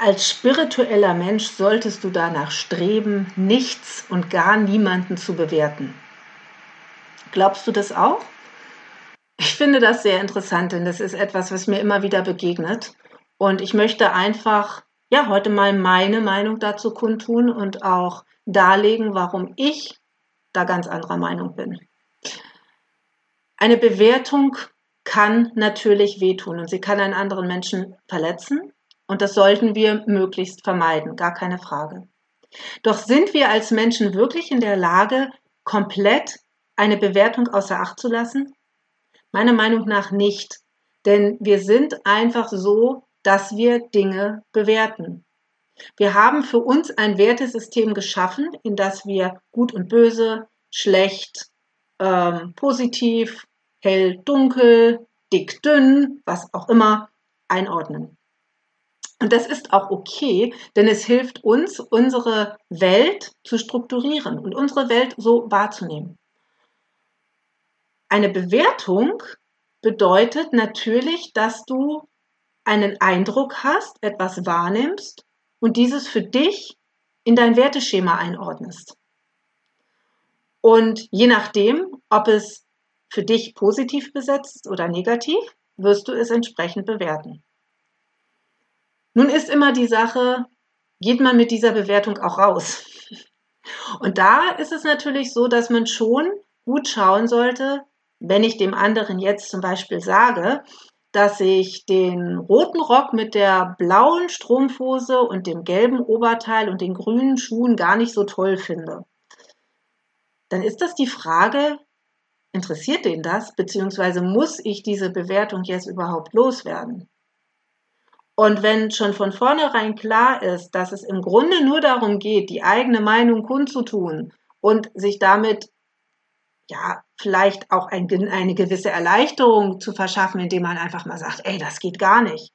als spiritueller Mensch solltest du danach streben, nichts und gar niemanden zu bewerten. Glaubst du das auch? Ich finde das sehr interessant, denn das ist etwas, was mir immer wieder begegnet. Und ich möchte einfach, ja, heute mal meine Meinung dazu kundtun und auch darlegen, warum ich da ganz anderer Meinung bin. Eine Bewertung kann natürlich wehtun und sie kann einen anderen Menschen verletzen. Und das sollten wir möglichst vermeiden, gar keine Frage. Doch sind wir als Menschen wirklich in der Lage, komplett eine Bewertung außer Acht zu lassen? Meiner Meinung nach nicht. Denn wir sind einfach so, dass wir Dinge bewerten. Wir haben für uns ein Wertesystem geschaffen, in das wir gut und böse, schlecht, ähm, positiv, hell, dunkel, dick, dünn, was auch immer, einordnen. Und das ist auch okay, denn es hilft uns, unsere Welt zu strukturieren und unsere Welt so wahrzunehmen. Eine Bewertung bedeutet natürlich, dass du einen Eindruck hast, etwas wahrnimmst und dieses für dich in dein Werteschema einordnest. Und je nachdem, ob es für dich positiv besetzt oder negativ, wirst du es entsprechend bewerten. Nun ist immer die Sache, geht man mit dieser Bewertung auch raus? Und da ist es natürlich so, dass man schon gut schauen sollte, wenn ich dem anderen jetzt zum Beispiel sage, dass ich den roten Rock mit der blauen Strumpfhose und dem gelben Oberteil und den grünen Schuhen gar nicht so toll finde, dann ist das die Frage, interessiert den das, beziehungsweise muss ich diese Bewertung jetzt überhaupt loswerden? Und wenn schon von vornherein klar ist, dass es im Grunde nur darum geht, die eigene Meinung kundzutun und sich damit ja vielleicht auch ein, eine gewisse Erleichterung zu verschaffen, indem man einfach mal sagt, ey, das geht gar nicht.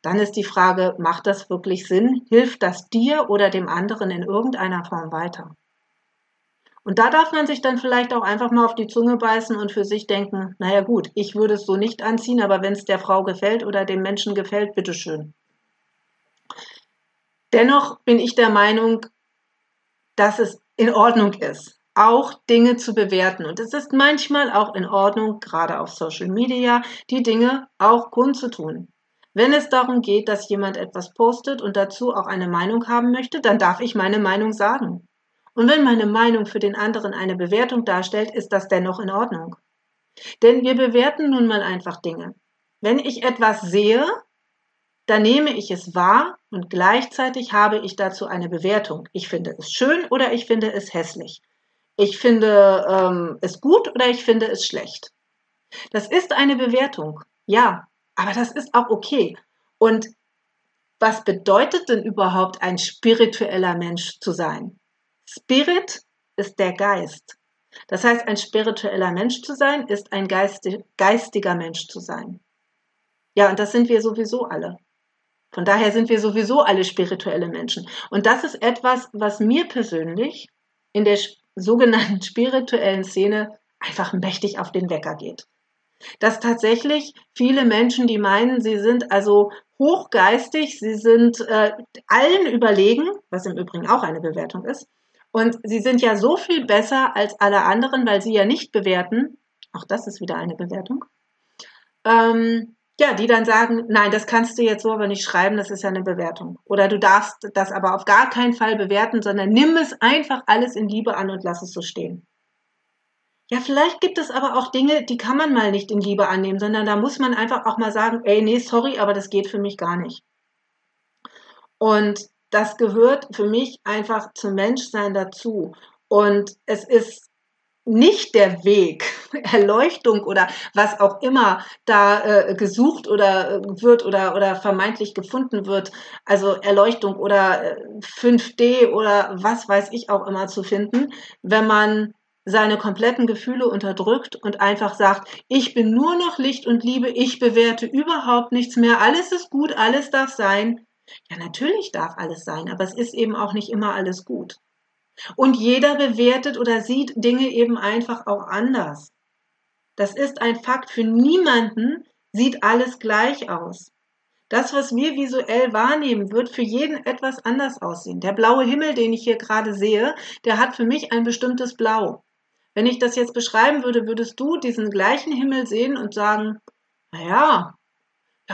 Dann ist die Frage, macht das wirklich Sinn? Hilft das dir oder dem anderen in irgendeiner Form weiter? Und da darf man sich dann vielleicht auch einfach mal auf die Zunge beißen und für sich denken, naja gut, ich würde es so nicht anziehen, aber wenn es der Frau gefällt oder dem Menschen gefällt, bitteschön. Dennoch bin ich der Meinung, dass es in Ordnung ist, auch Dinge zu bewerten. Und es ist manchmal auch in Ordnung, gerade auf Social Media, die Dinge auch kundzutun. Wenn es darum geht, dass jemand etwas postet und dazu auch eine Meinung haben möchte, dann darf ich meine Meinung sagen. Und wenn meine Meinung für den anderen eine Bewertung darstellt, ist das dennoch in Ordnung. Denn wir bewerten nun mal einfach Dinge. Wenn ich etwas sehe, dann nehme ich es wahr und gleichzeitig habe ich dazu eine Bewertung. Ich finde es schön oder ich finde es hässlich. Ich finde ähm, es gut oder ich finde es schlecht. Das ist eine Bewertung, ja, aber das ist auch okay. Und was bedeutet denn überhaupt ein spiritueller Mensch zu sein? Spirit ist der Geist. Das heißt, ein spiritueller Mensch zu sein, ist ein geistiger Mensch zu sein. Ja, und das sind wir sowieso alle. Von daher sind wir sowieso alle spirituelle Menschen. Und das ist etwas, was mir persönlich in der sogenannten spirituellen Szene einfach mächtig auf den Wecker geht. Dass tatsächlich viele Menschen, die meinen, sie sind also hochgeistig, sie sind äh, allen überlegen, was im Übrigen auch eine Bewertung ist, und sie sind ja so viel besser als alle anderen, weil sie ja nicht bewerten. Auch das ist wieder eine Bewertung. Ähm, ja, die dann sagen, nein, das kannst du jetzt so aber nicht schreiben, das ist ja eine Bewertung. Oder du darfst das aber auf gar keinen Fall bewerten, sondern nimm es einfach alles in Liebe an und lass es so stehen. Ja, vielleicht gibt es aber auch Dinge, die kann man mal nicht in Liebe annehmen, sondern da muss man einfach auch mal sagen, ey, nee, sorry, aber das geht für mich gar nicht. Und das gehört für mich einfach zum Menschsein dazu. Und es ist nicht der Weg, Erleuchtung oder was auch immer da äh, gesucht oder äh, wird oder, oder vermeintlich gefunden wird, also Erleuchtung oder äh, 5D oder was weiß ich auch immer zu finden, wenn man seine kompletten Gefühle unterdrückt und einfach sagt, ich bin nur noch Licht und Liebe, ich bewerte überhaupt nichts mehr, alles ist gut, alles darf sein, ja, natürlich darf alles sein, aber es ist eben auch nicht immer alles gut. Und jeder bewertet oder sieht Dinge eben einfach auch anders. Das ist ein Fakt. Für niemanden sieht alles gleich aus. Das, was wir visuell wahrnehmen, wird für jeden etwas anders aussehen. Der blaue Himmel, den ich hier gerade sehe, der hat für mich ein bestimmtes Blau. Wenn ich das jetzt beschreiben würde, würdest du diesen gleichen Himmel sehen und sagen, naja, ja,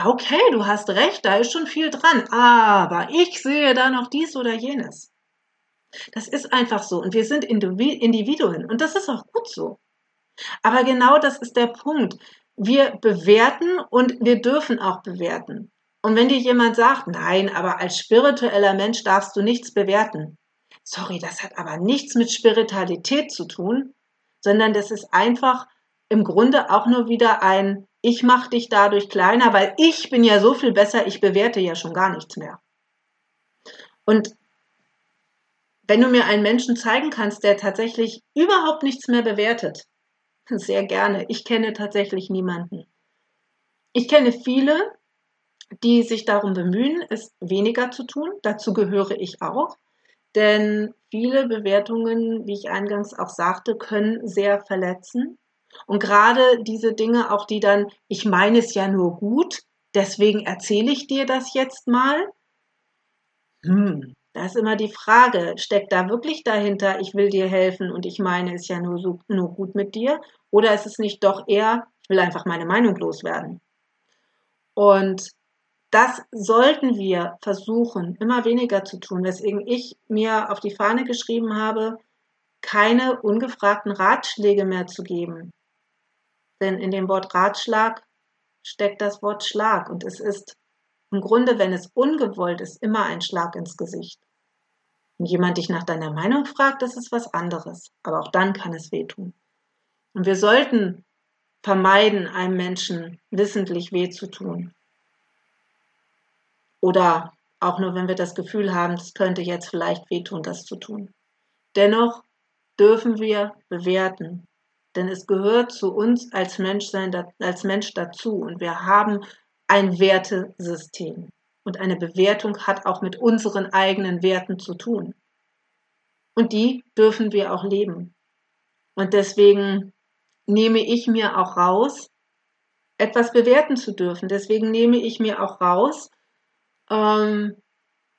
okay, du hast recht, da ist schon viel dran, aber ich sehe da noch dies oder jenes. Das ist einfach so und wir sind Individuen und das ist auch gut so. Aber genau das ist der Punkt. Wir bewerten und wir dürfen auch bewerten. Und wenn dir jemand sagt, nein, aber als spiritueller Mensch darfst du nichts bewerten. Sorry, das hat aber nichts mit Spiritualität zu tun, sondern das ist einfach im Grunde auch nur wieder ein, ich mache dich dadurch kleiner, weil ich bin ja so viel besser, ich bewerte ja schon gar nichts mehr. Und wenn du mir einen Menschen zeigen kannst, der tatsächlich überhaupt nichts mehr bewertet, sehr gerne. Ich kenne tatsächlich niemanden. Ich kenne viele, die sich darum bemühen, es weniger zu tun. Dazu gehöre ich auch. Denn viele Bewertungen, wie ich eingangs auch sagte, können sehr verletzen. Und gerade diese Dinge, auch die dann, ich meine es ja nur gut, deswegen erzähle ich dir das jetzt mal. Hm, da ist immer die Frage, steckt da wirklich dahinter, ich will dir helfen und ich meine es ja nur, so, nur gut mit dir? Oder ist es nicht doch eher, ich will einfach meine Meinung loswerden? Und das sollten wir versuchen, immer weniger zu tun, weswegen ich mir auf die Fahne geschrieben habe, keine ungefragten Ratschläge mehr zu geben. Denn in dem Wort Ratschlag steckt das Wort Schlag und es ist im Grunde, wenn es ungewollt ist, immer ein Schlag ins Gesicht. Wenn jemand dich nach deiner Meinung fragt, das ist was anderes. Aber auch dann kann es wehtun. Und wir sollten vermeiden, einem Menschen wissentlich weh zu tun. Oder auch nur, wenn wir das Gefühl haben, es könnte jetzt vielleicht wehtun, das zu tun. Dennoch dürfen wir bewerten, denn es gehört zu uns als Mensch, sein, als Mensch dazu und wir haben ein Wertesystem. Und eine Bewertung hat auch mit unseren eigenen Werten zu tun. Und die dürfen wir auch leben. Und deswegen nehme ich mir auch raus, etwas bewerten zu dürfen. Deswegen nehme ich mir auch raus, ähm,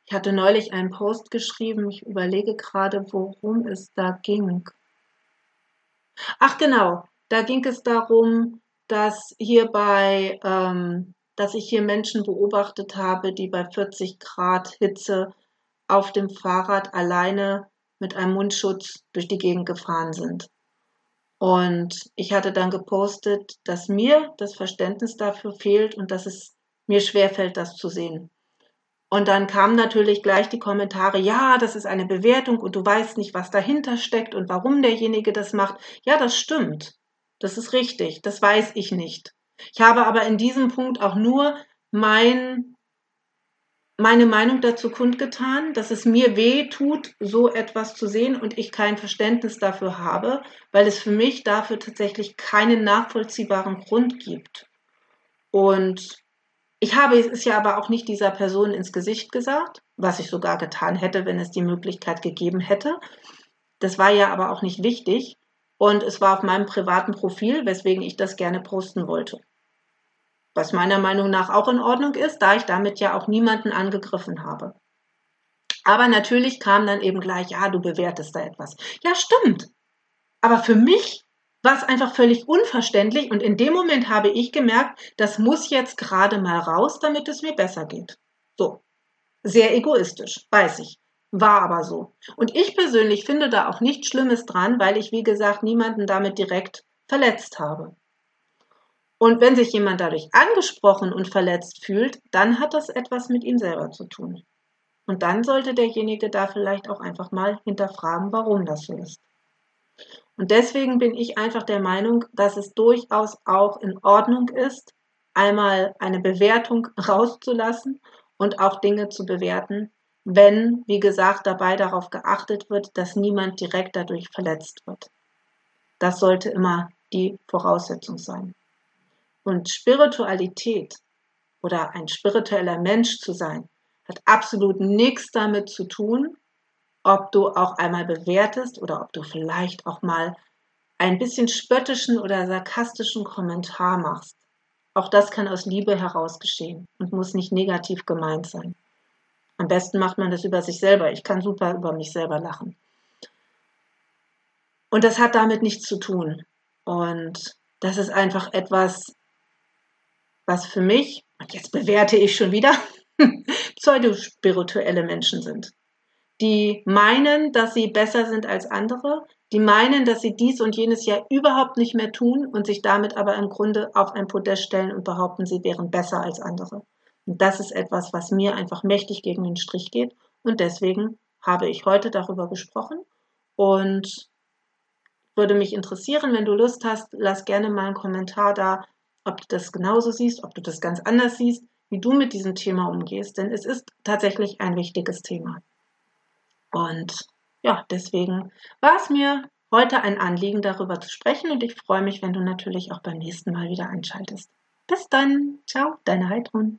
ich hatte neulich einen Post geschrieben, ich überlege gerade, worum es da ging. Ach genau, da ging es darum, dass hier bei ähm, dass ich hier Menschen beobachtet habe, die bei 40 Grad Hitze auf dem Fahrrad alleine mit einem Mundschutz durch die Gegend gefahren sind. Und ich hatte dann gepostet, dass mir das Verständnis dafür fehlt und dass es mir schwerfällt, das zu sehen. Und dann kamen natürlich gleich die Kommentare, ja, das ist eine Bewertung und du weißt nicht, was dahinter steckt und warum derjenige das macht. Ja, das stimmt. Das ist richtig. Das weiß ich nicht. Ich habe aber in diesem Punkt auch nur mein, meine Meinung dazu kundgetan, dass es mir weh tut, so etwas zu sehen und ich kein Verständnis dafür habe, weil es für mich dafür tatsächlich keinen nachvollziehbaren Grund gibt. Und ich habe es ja aber auch nicht dieser Person ins Gesicht gesagt, was ich sogar getan hätte, wenn es die Möglichkeit gegeben hätte. Das war ja aber auch nicht wichtig. Und es war auf meinem privaten Profil, weswegen ich das gerne posten wollte. Was meiner Meinung nach auch in Ordnung ist, da ich damit ja auch niemanden angegriffen habe. Aber natürlich kam dann eben gleich, ja, du bewertest da etwas. Ja, stimmt. Aber für mich war es einfach völlig unverständlich und in dem Moment habe ich gemerkt, das muss jetzt gerade mal raus, damit es mir besser geht. So. Sehr egoistisch, weiß ich. War aber so. Und ich persönlich finde da auch nichts Schlimmes dran, weil ich, wie gesagt, niemanden damit direkt verletzt habe. Und wenn sich jemand dadurch angesprochen und verletzt fühlt, dann hat das etwas mit ihm selber zu tun. Und dann sollte derjenige da vielleicht auch einfach mal hinterfragen, warum das so ist. Und deswegen bin ich einfach der Meinung, dass es durchaus auch in Ordnung ist, einmal eine Bewertung rauszulassen und auch Dinge zu bewerten, wenn, wie gesagt, dabei darauf geachtet wird, dass niemand direkt dadurch verletzt wird. Das sollte immer die Voraussetzung sein. Und Spiritualität oder ein spiritueller Mensch zu sein, hat absolut nichts damit zu tun, ob du auch einmal bewertest oder ob du vielleicht auch mal ein bisschen spöttischen oder sarkastischen Kommentar machst. auch das kann aus Liebe heraus geschehen und muss nicht negativ gemeint sein. Am besten macht man das über sich selber. Ich kann super über mich selber lachen. Und das hat damit nichts zu tun. Und das ist einfach etwas, was für mich, und jetzt bewerte ich schon wieder, pseudospirituelle Menschen sind. Die meinen, dass sie besser sind als andere, die meinen, dass sie dies und jenes ja überhaupt nicht mehr tun und sich damit aber im Grunde auf ein Podest stellen und behaupten, sie wären besser als andere. Und das ist etwas, was mir einfach mächtig gegen den Strich geht. Und deswegen habe ich heute darüber gesprochen und würde mich interessieren, wenn du Lust hast, lass gerne mal einen Kommentar da, ob du das genauso siehst, ob du das ganz anders siehst, wie du mit diesem Thema umgehst, denn es ist tatsächlich ein wichtiges Thema. Und ja, deswegen war es mir heute ein Anliegen, darüber zu sprechen und ich freue mich, wenn du natürlich auch beim nächsten Mal wieder einschaltest. Bis dann. Ciao, deine Heidrun.